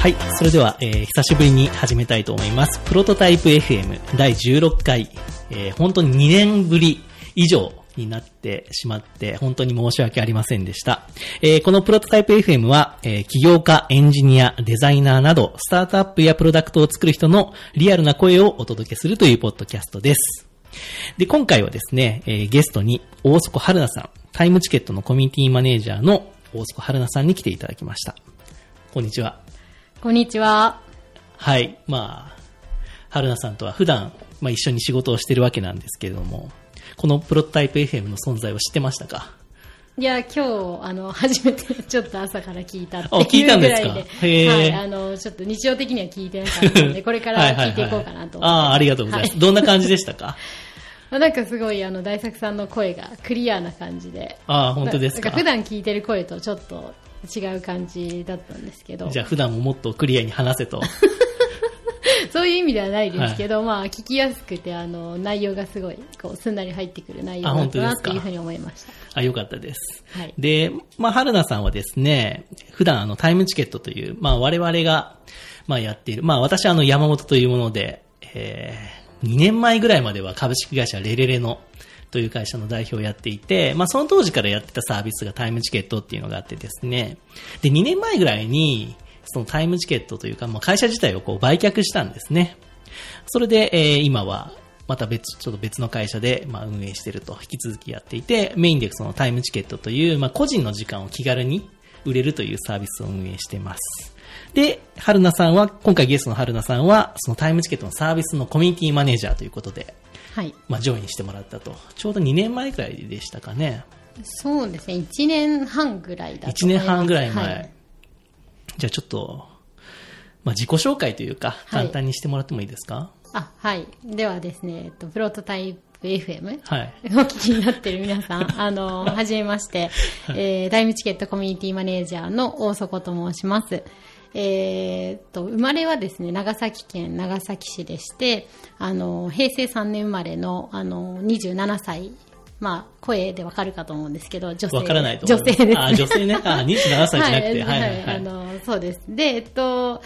はい、それでは、えー久しぶりに始めたいと思います。プロトタイプ FM 第16回、えー本当に2年ぶり以上になってしまって、本当に申し訳ありませんでした。えーこのプロトタイプ FM は、えー起業家、エンジニア、デザイナーなど、スタートアップやプロダクトを作る人のリアルな声をお届けするというポッドキャストです。で、今回はですね、えーゲストに大底春菜さん、タイムチケットのコミュニティマネージャーの大底春菜さんに来ていただきました。こんにちは。こんにちは。はい。まあ、春菜さんとは普段、まあ一緒に仕事をしてるわけなんですけれども、このプロトタイプ FM の存在を知ってましたか？いや、今日、あの、初めてちょっと朝から聞いたっていいうたんですか？ぐらいで、へーはい、あの、ちょっと日常的には聞いてなかったので、これから聞いていこうかなと思って。はいああ、ありがとうございます。はどんな感じでしたか？まあなんかすごい、あの、大作さんの声がクリアな感じで。ああ、本当ですか？か普段聞いてる声とちょっと違う感じだったんですけど。じゃあ普段ももっとクリアに話せと。そういう意味ではないですけど、まあ、聞きやすくて、あの、内容がすごい、こう、すんなり入ってくる内容だったなっていうふうに思いました。あ、よかったです。はい。で、まあ、春菜さんはですね、普段あのタイムチケットという、まあ、我々が、まあ、やっている、まあ、私はあの山本というもので、えー、2年前ぐらいまでは株式会社レレレの、という会社の代表をやっていて、まあ、その当時からやってたサービスがタイムチケットっていうのがあってですね、で、2年前ぐらいに、そのタイムチケットというか、まあ、会社自体をこう売却したんですね。それで、えー今は、また別、ちょっと別の会社で、まあ、運営してると、引き続きやっていて、メインでそのタイムチケットという、まあ、個人の時間を気軽に売れるというサービスを運営してます。で、春菜さんは、今回ゲストの春菜さんは、そのタイムチケットのサービスのコミュニティマネージャーということで、はい。まあ、ジョインしてもらったと。ちょうど2年前くらいでしたかね。そうですね、1年半ぐらいだと1年。半ぐらい前。はいじゃあちょっと、まあ、自己紹介というか、はい簡単にしてもらってもいいですか？あ、はい。ではですね、えっと、プロトタイプ FM はい。お聞きになってる皆さん、あの、はじめまして、えー、タイムチケットコミュニティマネージャーの大底と申します。えーっと、生まれはですね、長崎県長崎市でして、あの、平成3年生まれの、あの、27歳、まあ、声でわかるかと思うんですけど、女性。わからないと。女性です、ね。あ、女性ね。あ、27歳じゃなくて。はい、はい、はい。あの、そうです。で、えっと、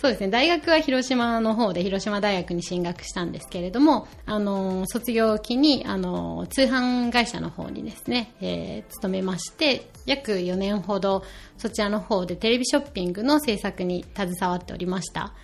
そうですね、大学は広島の方で広島大学に進学したんですけれども、あの、卒業期に、あの、通販会社の方にですね、えー勤めまして、約4年ほどそちらの方でテレビショッピングの制作に携わっておりました。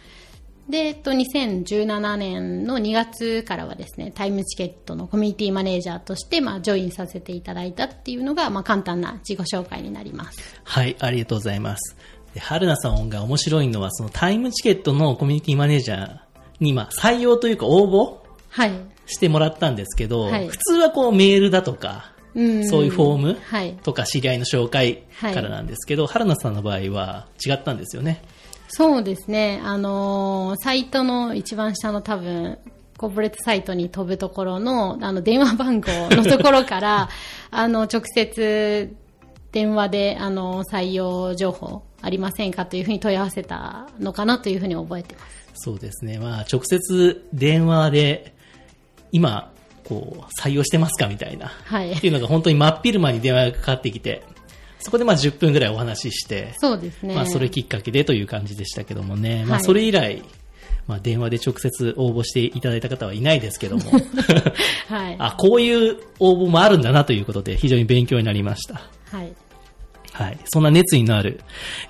で、えっと、2017年の2月からはですね、タイムチケットのコミュニティマネージャーとして、まあ、ジョインさせていただいたっていうのが、まあ、簡単な自己紹介になります。はい、ありがとうございます。で、春菜さんが面白いのは、そのタイムチケットのコミュニティマネージャーに、まあ、採用というか応募はい。してもらったんですけど、はい普通はこうメールだとか、うんそういうフォームはい。とか知り合いの紹介からなんですけど、春菜さんの場合は違ったんですよね。そうですね。あのーサイトの一番下の多分、コーポレートサイトに飛ぶところの、あの、電話番号のところから、あの、直接、電話で、あの、採用情報ありませんかというふうに問い合わせたのかなというふうに覚えてます。そうですね。まあ、直接電話で、今、こう、採用してますかみたいな。はいっていうのが本当に真っ昼間に電話がかかってきて、そこでまあ10分ぐらいお話しして、そうですね。まあそれきっかけでという感じでしたけどもね。まあはいそれ以来、まあ電話で直接応募していただいた方はいないですけども、はい。あ、こういう応募もあるんだなということで非常に勉強になりました。はい。はい。そんな熱意のある、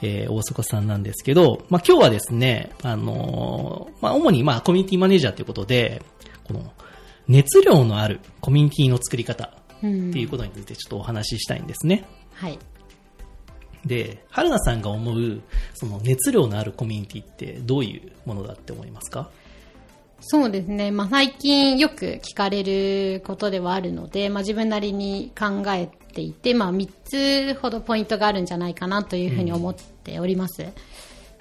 えー大迫さんなんですけど、まあ今日はですね、あのーまあ主にまあコミュニティマネージャーということで、この熱量のあるコミュニティの作り方うんっていうことについてちょっとお話ししたいんですね。はい。で、春菜さんが思う、その熱量のあるコミュニティってどういうものだって思いますか？そうですね。まあ、最近よく聞かれることではあるので、まあ、自分なりに考えていて、まあ、3つほどポイントがあるんじゃないかなというふうに思っております。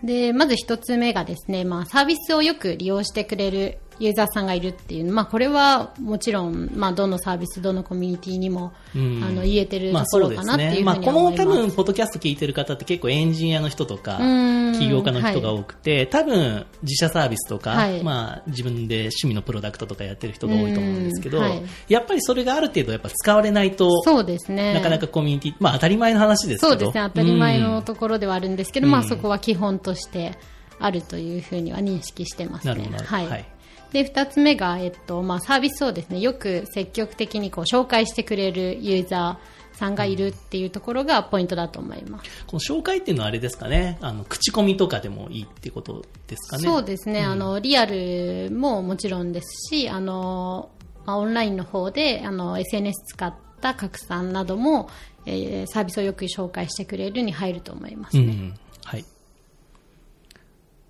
で、まず1つ目がですね、まあ、サービスをよく利用してくれるユーザーさんがいるっていう、まあ、これはもちろん、まあ、どのサービス、どのコミュニティにも、うんあの、言えてるまあところかなっていうふうにまあこの思います。多分、ポッドキャスト聞いてる方って結構エンジニアの人とか、うん起業家の人が多くて、多分、自社サービスとか、はいまあ自分で趣味のプロダクトとかやってる人が多いと思うんですけど、うんはいやっぱりそれがある程度やっぱ使われないと、そうですね。なかなかコミュニティ、まあ当たり前の話ですけど。そうですね、当たり前うんのところではあるんですけど、うんまあそこは基本としてあるというふうには認識してますね。なるほど。はい。はい。で、二つ目が、えっと、まあ、サービスをですね、よく積極的にこう紹介してくれるユーザーさんがいるっていうところがポイントだと思います。この紹介っていうのはあれですかね、あの、口コミとかでもいいってことですかね？そうですね、あの、リアルももちろんですし、あの、まあ、オンラインの方で、あの、SNS 使った拡散なども、えーサービスをよく紹介してくれるに入ると思いますね。うん。はい。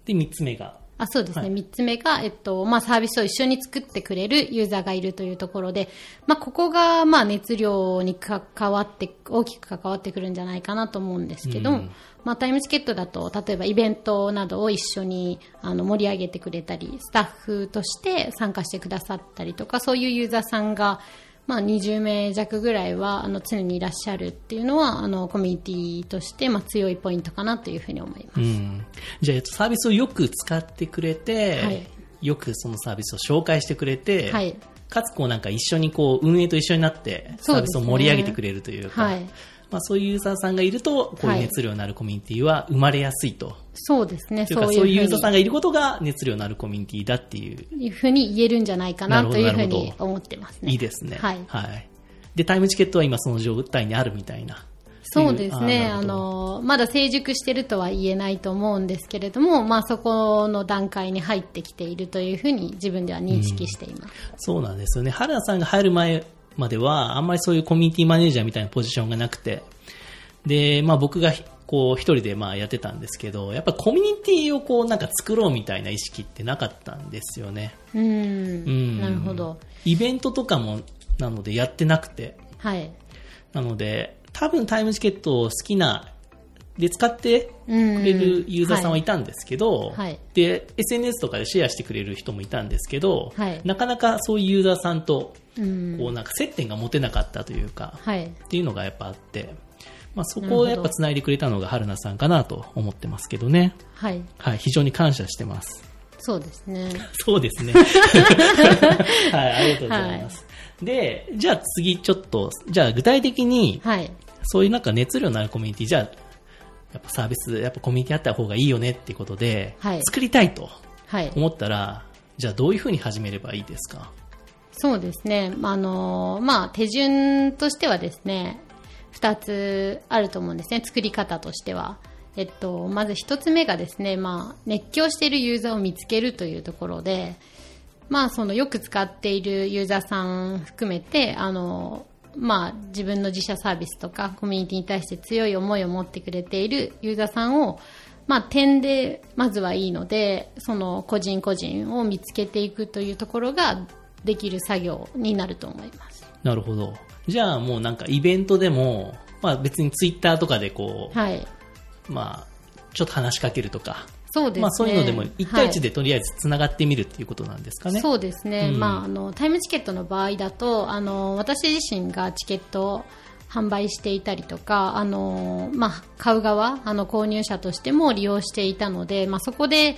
で、三つ目が、あそうですね、はい。三つ目が、えっとまあ、サービスを一緒に作ってくれるユーザーがいるというところで、まあ、ここが、まあ、熱量に関わって大きく関わってくるんじゃないかなと思うんですけど、うん。まあ、タイムチケットだと例えばイベントなどを一緒にあの盛り上げてくれたりスタッフとして参加してくださったりとかそういうユーザーさんが、まあ、20名弱ぐらいはあの常にいらっしゃるっていうのはあのコミュニティとして、まあ、強いポイントかなというふうに思います。うん。じゃあ、えっと、サービスをよく使ってくれて、はいよくそのサービスを紹介してくれて、はいかつこうなんか一緒にこう運営と一緒になってサービスを盛り上げてくれるというか、はいまあ、そういうユーザーさんがいると、こういう熱量のあるコミュニティは生まれやすいと。そうですね、そういうユーザーさんがいることが熱量のあるコミュニティだっていう、いうふうに言えるんじゃないかなというふうに思ってますね。いいですね。はい。で、タイムチケットは今その状態にあるみたいな。そうですね。あの、まだ成熟してるとは言えないと思うんですけれども、まあそこの段階に入ってきているというふうに自分では認識しています。そうなんですよね。原田さんが入る前までは、あんまりそういうコミュニティマネージャーみたいなポジションがなくて、で、まあ僕がこう一人でまあやってたんですけど、やっぱコミュニティをこうなんか作ろうみたいな意識ってなかったんですよね。うーうんん。なるほど。イベントとかもなのでやってなくて、はい。なので、多分タイムチケットを好きな、で使ってうんくれるユーザーさんはいたんですけど、はいで、SNS とかでシェアしてくれる人もいたんですけど、はいなかなかそういうユーザーさんと、うん。こうなんか接点が持てなかったというか、はい。っていうのがやっぱあって、まあそこをやっぱ繋いでくれたのが春菜さんかなと思ってますけどね。はい。はい、非常に感謝してます。そうですね。そうですね。はい、ありがとうございます。で、じゃあ次ちょっと、じゃあ具体的に、はい。そういうなんか熱量のあるコミュニティ、じゃあ、やっぱサービス、やっぱコミュニティあった方がいいよねっていうことで、はい作りたいとはい。思ったら、じゃあどういうふうに始めればいいですか？そうですね。まああの、まあ、手順としてはですね、二つあると思うんですね。作り方としては。えっと、まず一つ目がですね、まあ、熱狂しているユーザーを見つけるというところで、まあ、そのよく使っているユーザーさん含めて、あの、まあ、自分の自社サービスとかコミュニティに対して強い思いを持ってくれているユーザーさんを、まあ、点でまずはいいので、その個人個人を見つけていくというところができる作業になると思います。なるほど。じゃあもうなんかイベントでも、まあ別にツイッターとかでこう、はい。まあ、ちょっと話しかけるとか、そうですね。まあそういうのでも1対1はいでとりあえず繋がってみるっていうことなんですかね。そうですね、うんまあ、あのタイムチケットの場合だとあの私自身がチケットを販売していたりとかあの、まあ、買う側あの購入者としても利用していたので、まあ、そこで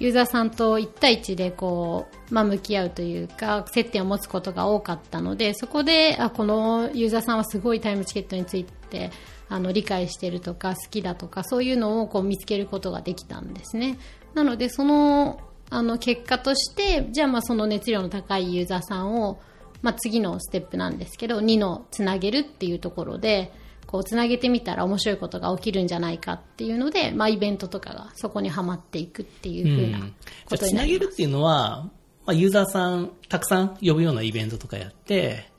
ユーザーさんと1対1でこう、まあ、向き合うというか接点を持つことが多かったのでそこであこのユーザーさんはすごいタイムチケットについてあの理解してるとか好きだとかそういうのをこう見つけることができたんですね。なのでそのあの結果としてじゃあまあその熱量の高いユーザーさんを、まあ、次のステップなんですけど2のつなげるっていうところでこうつなげてみたら面白いことが起きるんじゃないかっていうので、まあ、イベントとかがそこにはまっていくっていうふうなうん。ことになります。げるっていうのは、まあ、ユーザーさんたくさん呼ぶようなイベントとかやって、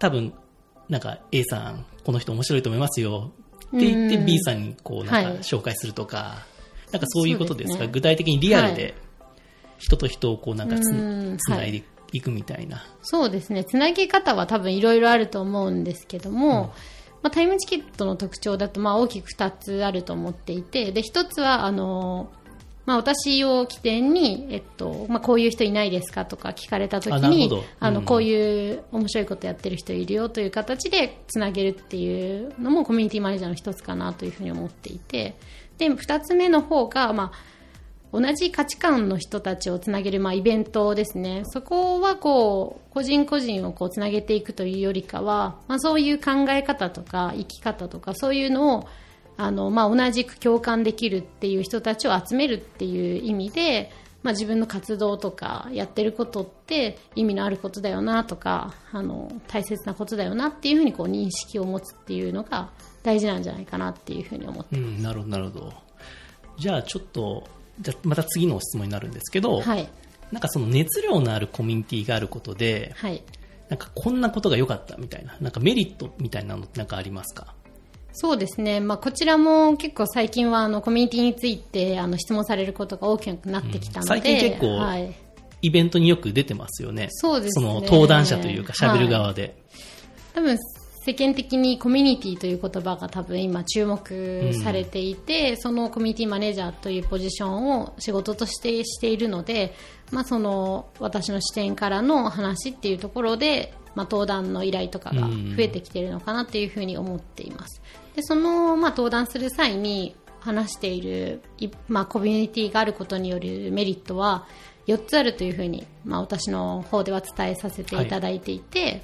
多分、なんか A さん、この人面白いと思いますよ。って言ってうん。B さんにこうなんはい。か紹介するとか、なんかそういうことですか？ね。具体的にリアルはで人と人をこうなんかつ,、うん。つないでいくみたいな。そうですね。つなげ方は多分いろいろあると思うんですけども、まあ、タイムチケットの特徴だとまあ大きく2つあると思っていて、で、1つは、あの、まあ、私を起点に、えっと、まあ、こういう人いないですかとか聞かれたときにあうん。こういう面白いことやってる人いるよという形でつなげるっていうのもコミュニティマネージャーの一つかなというふうに思っていて、で、2つ目の方が、まあ、同じ価値観の人たちをつなげる、まあ、イベントですね。そこはこう、個人個人をこうつなげていくというよりかは、まあ、そういう考え方とか生き方とかそういうのをあの、まあ、同じく共感できるっていう人たちを集めるっていう意味で、まあ、自分の活動とかやってることって意味のあることだよなとかあの大切なことだよなっていうふうにこう認識を持つっていうのが大事なんじゃないかなっていうふうに思ってうん、なるほど、なるほど。じゃあちょっと、じゃあまた次の質問になるんですけど、はい。なんかその熱量のあるコミュニティがあることで、はい。なんかこんなことが良かったみたいな、なんかメリットみたいなのってなんかありますか？そうですね、まあ、こちらも結構最近はあのコミュニティについてあの質問されることが大きくなってきたので、うん。最近結構はい、イベントによく出てますよね。そうですね。の登壇者というか喋る側で。多分世間的にコミュニティという言葉が多分今注目されていて、そのコミュニティマネージャーというポジションを仕事としてしているので、まあ、その私の視点からの話っていうところで、まあ、登壇の依頼とかが増えてきているのかなっていうふうに思っています。でその、まあ、登壇する際に話している、いまあ、コミュニティがあることによるメリットは4つあるというふうに、まあ、私の方では伝えさせていただいていて、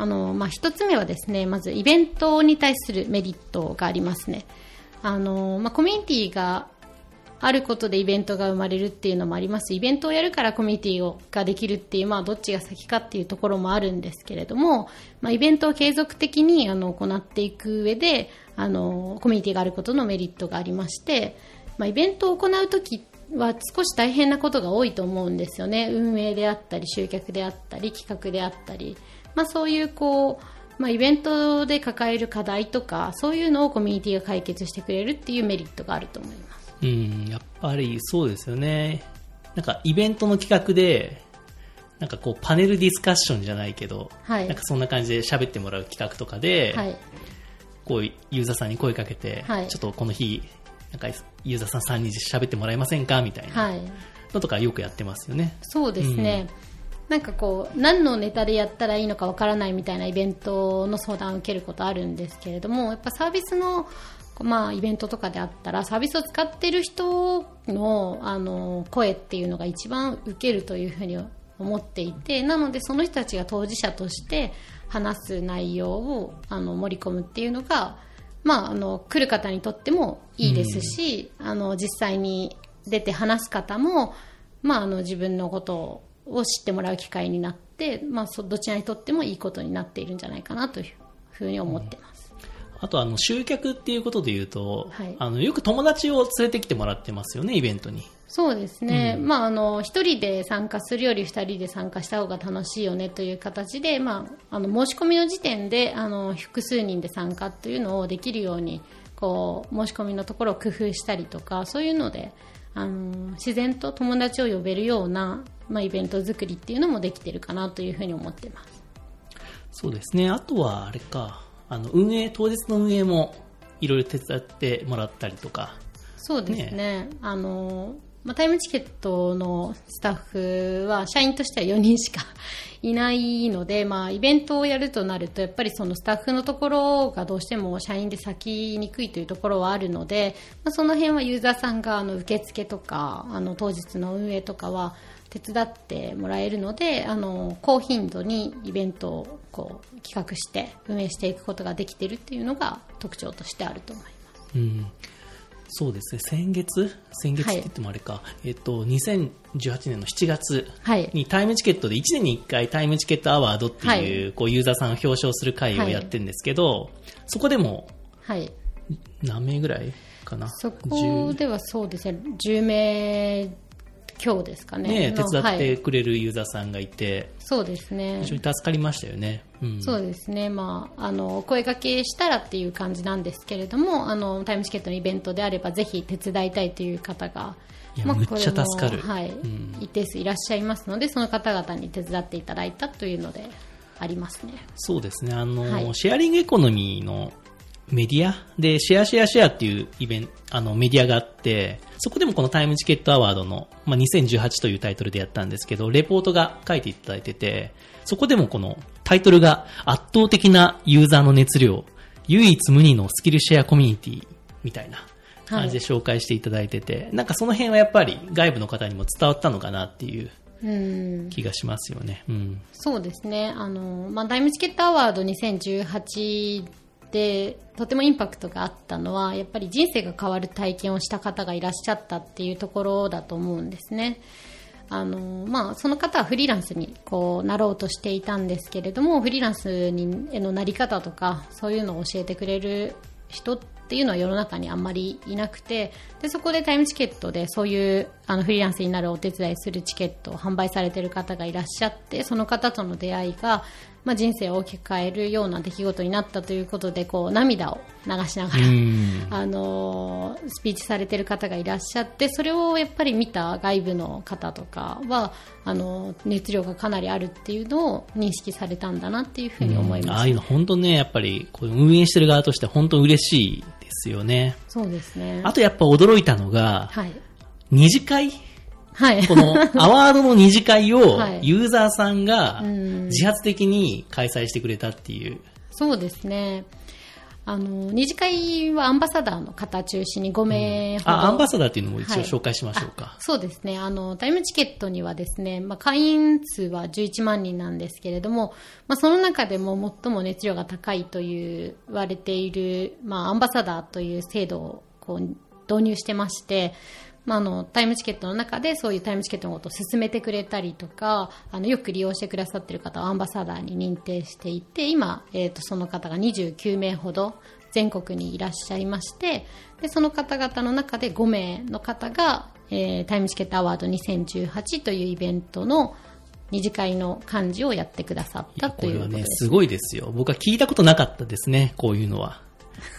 あのまあ、一つ目はですねまずイベントに対するメリットがありますね。あの、まあ、コミュニティがあることでイベントが生まれるっていうのもあります。イベントをやるからコミュニティをができるっていう、まあ、どっちが先かっていうところもあるんですけれども、まあ、イベントを継続的にあの行っていく上であのコミュニティがあることのメリットがありまして、まあ、イベントを行うときは少し大変なことが多いと思うんですよね。運営であったり集客であったり企画であったり、まあ、そういうこう、まあ、イベントで抱える課題とかそういうのをコミュニティが解決してくれるっていうメリットがあると思いますうん、やっぱりそうですよね。なんかイベントの企画で、なんかこうパネルディスカッションじゃないけど、はいなんかそんな感じで喋ってもらう企画とかで、はいこうユーザーさんに声かけて、はいちょっとこの日、なんかユーザーさん3人で喋ってもらえませんかみたいなはいのとかよくやってますよね。そうですね、なんかこう何のネタでやったらいいのかわからないみたいなイベントの相談を受けることあるんですけれどもやっぱサービスのまあ、イベントとかであったらサービスを使っている人のあの声っていうのが一番受けるというふうに思っていてなのでその人たちが当事者として話す内容をあの盛り込むっていうのが、まあ、あの来る方にとってもいいですし、あの実際に出て話す方も、まあ、あの自分のことを知ってもらう機会になって、まあ、そどちらにとってもいいことになっているんじゃないかなというふうに思ってます。あとあの集客っていうことで言うと、はいあのよく友達を連れてきてもらってますよね、イベントに。そうですね、まあ、あの一人で参加するより二人で参加した方が楽しいよねという形で、まあ、あの申し込みの時点であの複数人で参加というのをできるようにこう申し込みのところを工夫したりとかそういうのであの自然と友達を呼べるような、まあ、イベント作りっていうのもできてるかなというふうに思ってます。そうですね。あとはあれか、あの運営、当日の運営もいろいろ手伝ってもらったりとか。そうですねあのまあ、タイムチケットのスタッフは社員としては4人しかいないので、まあ、イベントをやるとなるとやっぱりそのスタッフのところがどうしても社員で咲きにくいというところはあるので、まあ、その辺はユーザーさんがあの受付とかあの当日の運営とかは手伝ってもらえるのであの高頻度にイベントをこう企画して運営していくことができているっていうのが特徴としてあると思います。うん。そうですね。先月？先月って言ってもあれか。えっと、2018年の7月はい。にタイムチケットで1年に1回タイムチケットアワードっていう、はい。こうユーザーさんを表彰する会をやってるんですけど、そこでもはい。何名ぐらいかな？そこではそうですね、10名強ですかね。ね、手の伝っはい、てくれるユーザーさんがいて、そうですね非。常に助かりましたよね。うん、そうですね、まあ、あの声掛けしたらっていう感じなんですけれどもあのタイムチケットのイベントであればぜひ手伝いたいという方がいやむっちゃ助かるはいうん一定数いらっしゃいますのでその方々に手伝っていただいたというのでありますね。そうですね。あの、はいシェアリングエコノミーのメディア？で、シェアシェアシェアっていうイベント、あの、メディアがあって、そこでもこのタイムチケットアワードの、まあ、2018というタイトルでやったんですけど、レポートが書いていただいてて、そこでもこのタイトルが圧倒的なユーザーの熱量、唯一無二のスキルシェアコミュニティみたいな感じで紹介していただいてて、なんかその辺はやっぱり外部の方にも伝わったのかなっていううん気がしますよね。うん。そうですねあの、まあ、タイムチケットアワード2018でとてもインパクトがあったのはやっぱり人生が変わる体験をした方がいらっしゃったっていうところだと思うんですね。あのまあ、その方はフリーランスにこうなろうとしていたんですけれどもフリーランスにへのなり方とかそういうのを教えてくれる人っていうのは世の中にあんまりいなくてでそこでタイムチケットでそういうあのフリーランスになるお手伝いするチケットを販売されている方がいらっしゃってその方との出会いがまあ、人生を大きく変えるような出来事になったということでこう涙を流しながら、あのスピーチされている方がいらっしゃってそれをやっぱり見た外部の方とかはあの熱量がかなりあるっていうのを認識されたんだなっていうふうに思います、ああいうの本当ねやっぱりこう運営してる側として本当嬉しいですよね。そうですね。あとやっぱ驚いたのが、はい、二次会はい、このアワードの二次会を ユーザーさんが自発的に開催してくれたっていう。そうですね。あの、二次会はアンバサダーの方中心に5名ほど、うん、あ、アンバサダーっていうのも一応紹介しましょうか。はい、そうですね。あの、タイムチケットにはですね、まあ、会員数は11万人なんですけれども、まあ、その中でも最も熱量が高いという言われている、まあ、アンバサダーという制度をこう導入してまして、まあ、あのタイムチケットの中でそういうタイムチケットのことを進めてくれたりとかあのよく利用してくださっている方をアンバサダーに認定していて今、えーと、その方が29名ほど全国にいらっしゃいましてでその方々の中で5名の方が、えー、タイムチケットアワード2018というイベントの二次会の幹事をやってくださったということです、ね、すごいですよ。僕は聞いたことなかったですねこういうのは。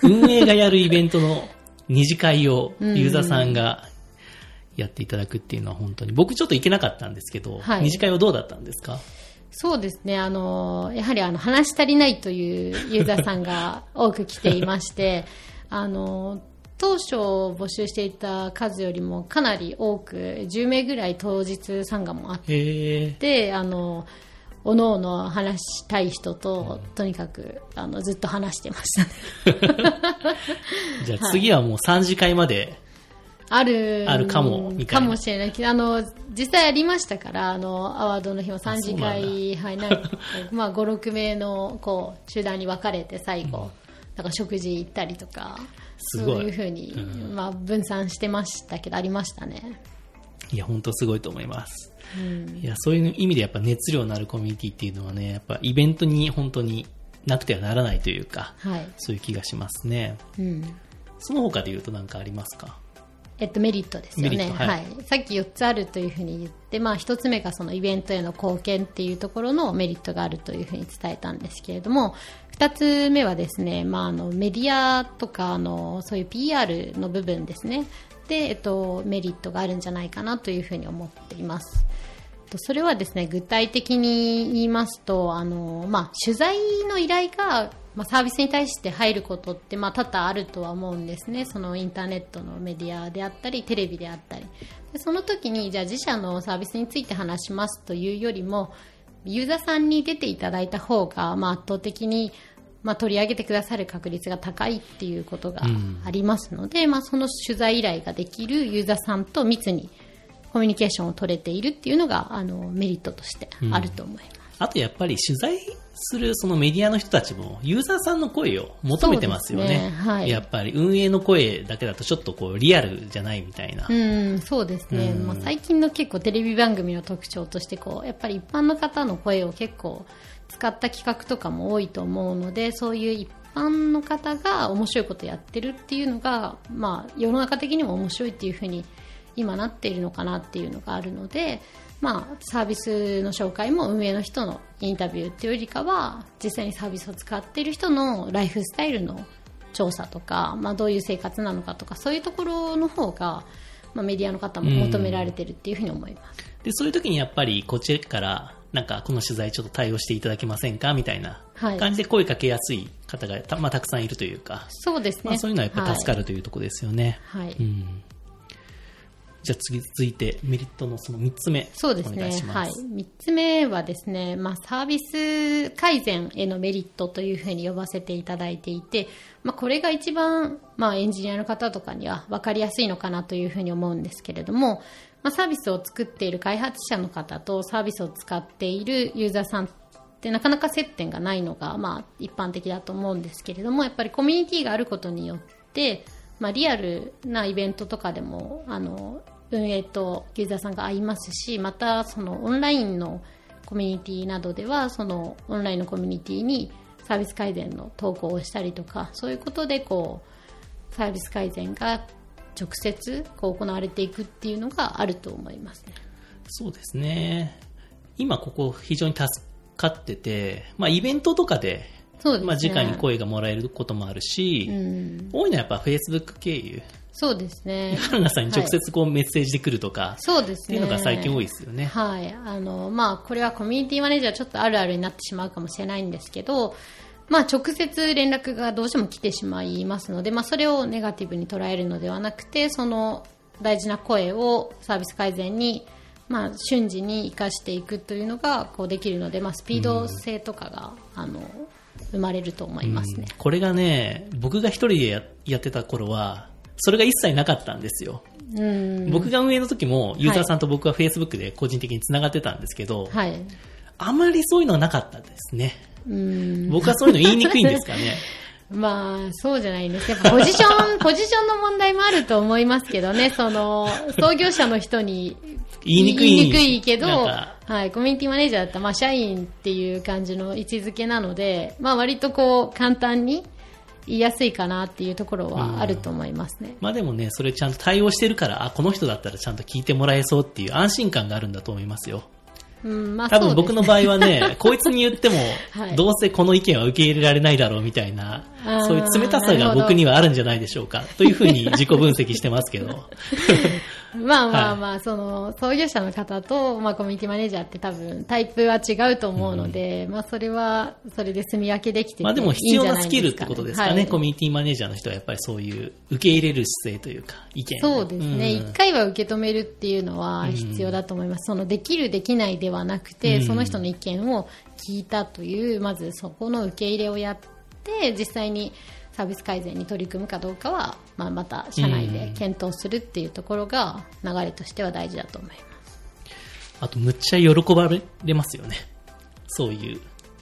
運営がやるイベントの二次会をユーザーさんがやっていただくっていうのは本当に、僕ちょっと行けなかったんですけど、はい、二次会はどうだったんですか？そうですね、あの、やはりあの、話し足りないという ユーザーさんが多く来ていまして、あの、当初募集していた数よりもかなり多く、10名ぐらい当日参加もあって、あの、おのおの話したい人と、とにかくあのずっと話してましたね。じゃあ次はもう3次会まである。あるかもみたいな。かもしれないけどあの実際ありましたからあのアワードの日も3次会はいな まあ56名のこう集団に分かれて最後、うん、なんか食事行ったりとかそういうふうに、うん、まあ、分散してましたけどありましたね。いや本当すごいと思います、うん、いやそういう意味でやっぱ熱量のあるコミュニティっていうのはねやっぱイベントに本当になくてはならないというか、はい、そういう気がしますね、うん、その他で言うと何かありますか？えっと、メリットですよね、はい、はい、さっき4つあるというふうに言って、まあ、1つ目がそのイベントへの貢献っていうところのメリットがあるというふうに伝えたんですけれども2つ目はですね、まあ、あのメディアとかあのそういう PR の部分ですね。で、えっと、メリットがあるんじゃないかなというふうに思っています。それはですね具体的に言いますとあの、まあ、取材の依頼がまあ、サービスに対して入ることって、まあ、多々あるとは思うんですね。そのインターネットのメディアであったりテレビであったり。でその時にじゃあ自社のサービスについて話しますというよりもユーザーさんに出ていただいた方が、まあ、圧倒的にまあ、取り上げてくださる確率が高いっていうことがありますので、うん、まあ、その取材依頼ができるユーザーさんと密にコミュニケーションを取れているっていうのがあのメリットとしてあると思います。あとやっぱり取材するそのメディアの人たちもユーザーさんの声を求めてますよね。ねはい、やっぱり運営の声だけだとちょっとこうリアルじゃないみたいな。うん、そうですね。まあ、最近の結構テレビ番組の特徴としてこうやっぱり一般の方の声を結構使った企画とかも多いと思うのでそういう一般の方が面白いことやってるっていうのが、まあ、世の中的にも面白いっていうふうに今なっているのかなっていうのがあるのでまあ、サービスの紹介も運営の人のインタビューっていうよりかは実際にサービスを使っている人のライフスタイルの調査とか、まあ、どういう生活なのかとかそういうところの方が、まあ、メディアの方も求められているっていうふうに思います。でそういう時にやっぱりこっちからなんかこの取材ちょっと対応していただけませんか？みたいな感じで声かけやすい方がた,、まあ、たくさんいるというか。そうですね、まあ、そういうのはやっぱ助かるというところですよね。はい、うんじゃあ次続いてメリットのその3つ目そうですね。はい、3つ目はですね、まあ、サービス改善へのメリットというふうに呼ばせていただいていて、まあ、これが一番、まあ、エンジニアの方とかには分かりやすいのかなというふうに思うんですけれども、まあ、サービスを作っている開発者の方とサービスを使っているユーザーさんってなかなか接点がないのが、まあ、一般的だと思うんですけれどもやっぱりコミュニティがあることによって、まあ、リアルなイベントとかでもあの運営とユーザーさんが会いますしまたそのオンラインのコミュニティなどではそのオンラインのコミュニティにサービス改善の投稿をしたりとかそういうことでこうサービス改善が直接こう行われていくっていうのがあると思います。そうですね。今ここ非常に助かってて、まあイベントとかで、そうですね。まあ直に声がもらえることもあるし、うん、多いのはやっぱ Facebook 経由。そうですね。春菜さんに直接こうメッセージで来るとか、そうですね。っていうのが最近多いですよね。はい。あの、まあ、これはコミュニティマネージャーちょっとあるあるになってしまうかもしれないんですけど、まあ、直接連絡がどうしても来てしまいますので、まあ、それをネガティブに捉えるのではなくて、その大事な声をサービス改善に、まあ、瞬時に生かしていくというのがこうできるので、まあ、スピード性とかが、あの生まれると思いますね。これがね、僕が一人でややってた頃は、それが一切なかったんですよ。うん。僕が運営の時も、ユーザーさんと僕は Facebook で個人的に繋がってたんですけど、はい。あまりそういうのはなかったですね。うん。僕はそういうの言いにくいんですかね。まあ、そうじゃないんです。やっぱポジション、ポジションの問題もあると思いますけどね、その、創業者の人に言いにくい。言いにくいけど、はい、コミュニティマネージャーだったら、まあ、社員っていう感じの位置づけなので、まあ、割とこう、簡単に言いやすいかなっていうところはあると思いますね。まあでもね、それちゃんと対応してるから、あ、この人だったらちゃんと聞いてもらえそうっていう安心感があるんだと思いますよ。うん、まあ、多分僕の場合はね、こいつに言ってもはい、どうせこの意見は受け入れられないだろうみたいな、そういう冷たさが僕にはあるんじゃないでしょうか、というふうに自己分析してますけど。まあまあまあ、その、創業者の方と、まあ、コミュニティマネージャーって多分、タイプは違うと思うので、まあ、それは、それで住み分けできててまあでも必要なスキルってことですかね、はい。コミュニティマネージャーの人はやっぱりそういう受け入れる姿勢というか、意見をそうですね。一、ん回は受け止めるっていうのは必要だと思います。その、できる、できないではなくて、うん。その人の意見を聞いたという、まずそこの受け入れをやって、実際にサービス改善に取り組むかどうかは、まあ、また社内で検討するっていうところが流れとしては大事だと思います。あと、むっちゃ喜ばれますよね。そういう、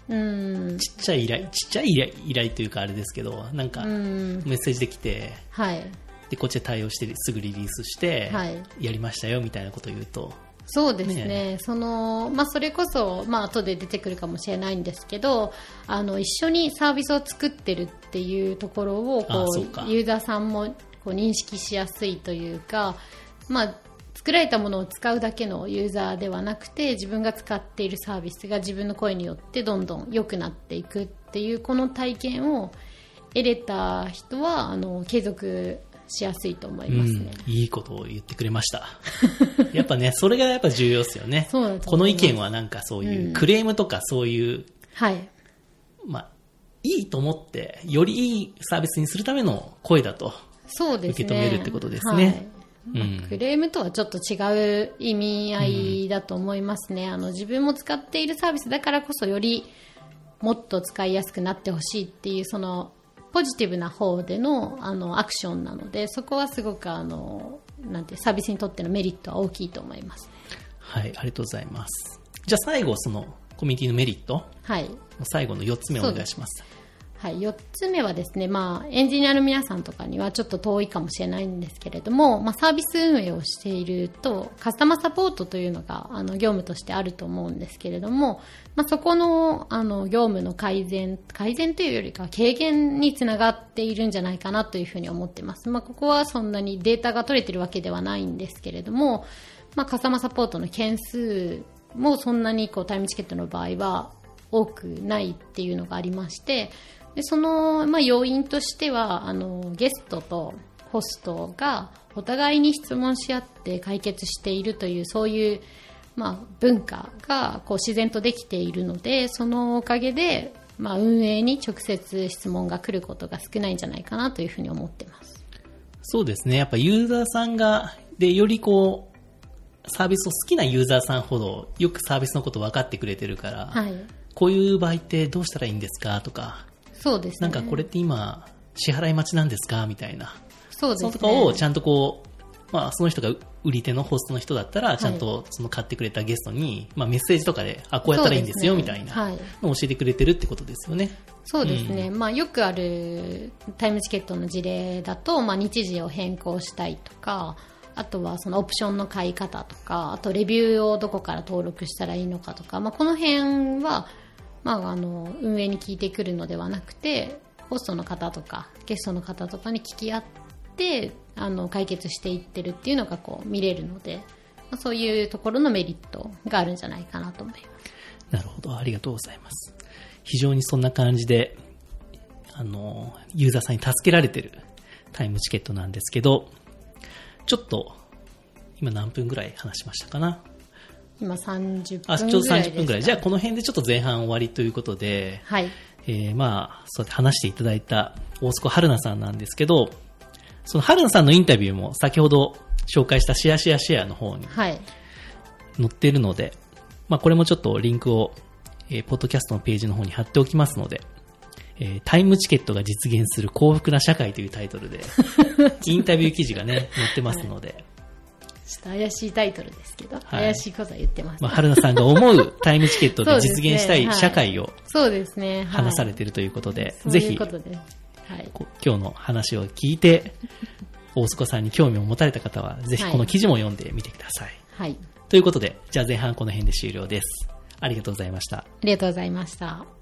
うん。ちっちゃい依頼、ちっちゃい依頼依頼というかあれですけど、なんか、うん。メッセージできて、はい。で、こっちで対応して、すぐリリースして、はいやりましたよ、みたいなことを言うと、そうですね。ねその、まあ、それこそ、まあ、後で出てくるかもしれないんですけど、あの、一緒にサービスを作ってるっていうところを、こう、ユーザーさんもこう認識しやすいというか、まあ、作られたものを使うだけのユーザーではなくて、自分が使っているサービスが自分の声によってどんどん良くなっていくっていう、この体験を得れた人は、あの、継続しやすいと思いますね。うん、いいことを言ってくれました。やっぱね、それがやっぱ重要ですよね。この意見はなんかそういう、うんクレームとかそういう、はい。まあ、いいと思って、よりいいサービスにするための声だと。そうですね。受け止めるってことですねはいうんクレームとはちょっと違う意味合いだと思いますね。あの自分も使っているサービスだからこそよりもっと使いやすくなってほしいっていうそのポジティブな方でのあのアクションなのでそこはすごくあのなんてサービスにとってのメリットは大きいと思います。はい、ありがとうございます。じゃあ最後、そのコミュニティのメリット、はい。最後の4つ目お願いします。はい、4つ目はですね、まあ、エンジニアの皆さんとかにはちょっと遠いかもしれないんですけれども、まあ、サービス運営をしていると、カスタマーサポートというのが、あの、業務としてあると思うんですけれども、まあ、そこの、あの、業務の改善、改善というよりか軽減につながっているんじゃないかなというふうに思ってます。まあ、ここはそんなにデータが取れてるわけではないんですけれども、まあ、カスタマーサポートの件数もそんなにこうタイムチケットの場合は多くないっていうのがありまして、でその、まあ、要因としてはあのゲストとホストがお互いに質問し合って解決しているというそういう、まあ、文化がこう自然とできているのでそのおかげで、まあ、運営に直接質問が来ることが少ないんじゃないかなというふうに思ってます。そうですね。やっぱユーザーさんが、で、よりこう、サービスを好きなユーザーさんほどよくサービスのこと分かってくれてるから、はい、こういう場合ってどうしたらいいんですか？とか、そうですね。なんかこれって今、支払い待ちなんですか？みたいな。そうですね。そのとかをちゃんとこう、まあ、その人が売り手のホストの人だったら、ちゃんとその買ってくれたゲストに、まあ、メッセージとかで、あ、こうやったらいいんですよ、みたいな。はい。のを教えてくれてるってことですよね。そうですね、まあ、よくあるタイムチケットの事例だと、まあ、日時を変更したいとかあとはそのオプションの買い方とかあとレビューをどこから登録したらいいのかとか、まあ、この辺は、まあ、あの運営に聞いてくるのではなくてホストの方とかゲストの方とかに聞き合ってあの解決していってるっていうのがこう見れるので、まあ、そういうところのメリットがあるんじゃないかなと思います。なるほど、ありがとうございます。非常にそんな感じで、あの、ユーザーさんに助けられてるタイムチケットなんですけど、ちょっと、今何分ぐらい話しましたかな？今30あ、ちょうど分ぐらいです30分ぐらい。じゃあこの辺でちょっと前半終わりということで、はい。えーまあ、そうやって話していただいた大須春菜さんなんですけど、その春菜さんのインタビューも先ほど紹介したシェアシェアシェアの方にはい。載っているので、まあこれもちょっとリンクを、えーポッドキャストのページの方に貼っておきますので、えータイムチケットが実現する幸福な社会というタイトルで、インタビュー記事がね、載ってますので、ちょっと怪しいタイトルですけど、い怪しいことは言ってます。まあ春菜さんが思う タイムチケットで実現したい社会をそうですね。はい話されているということで、ぜひ。はい。今日の話を聞いて、大須子さんに興味を持たれた方は、ぜひこの記事も読んでみてください。はい。ということで、じゃあ前半この辺で終了です。ありがとうございました。ありがとうございました。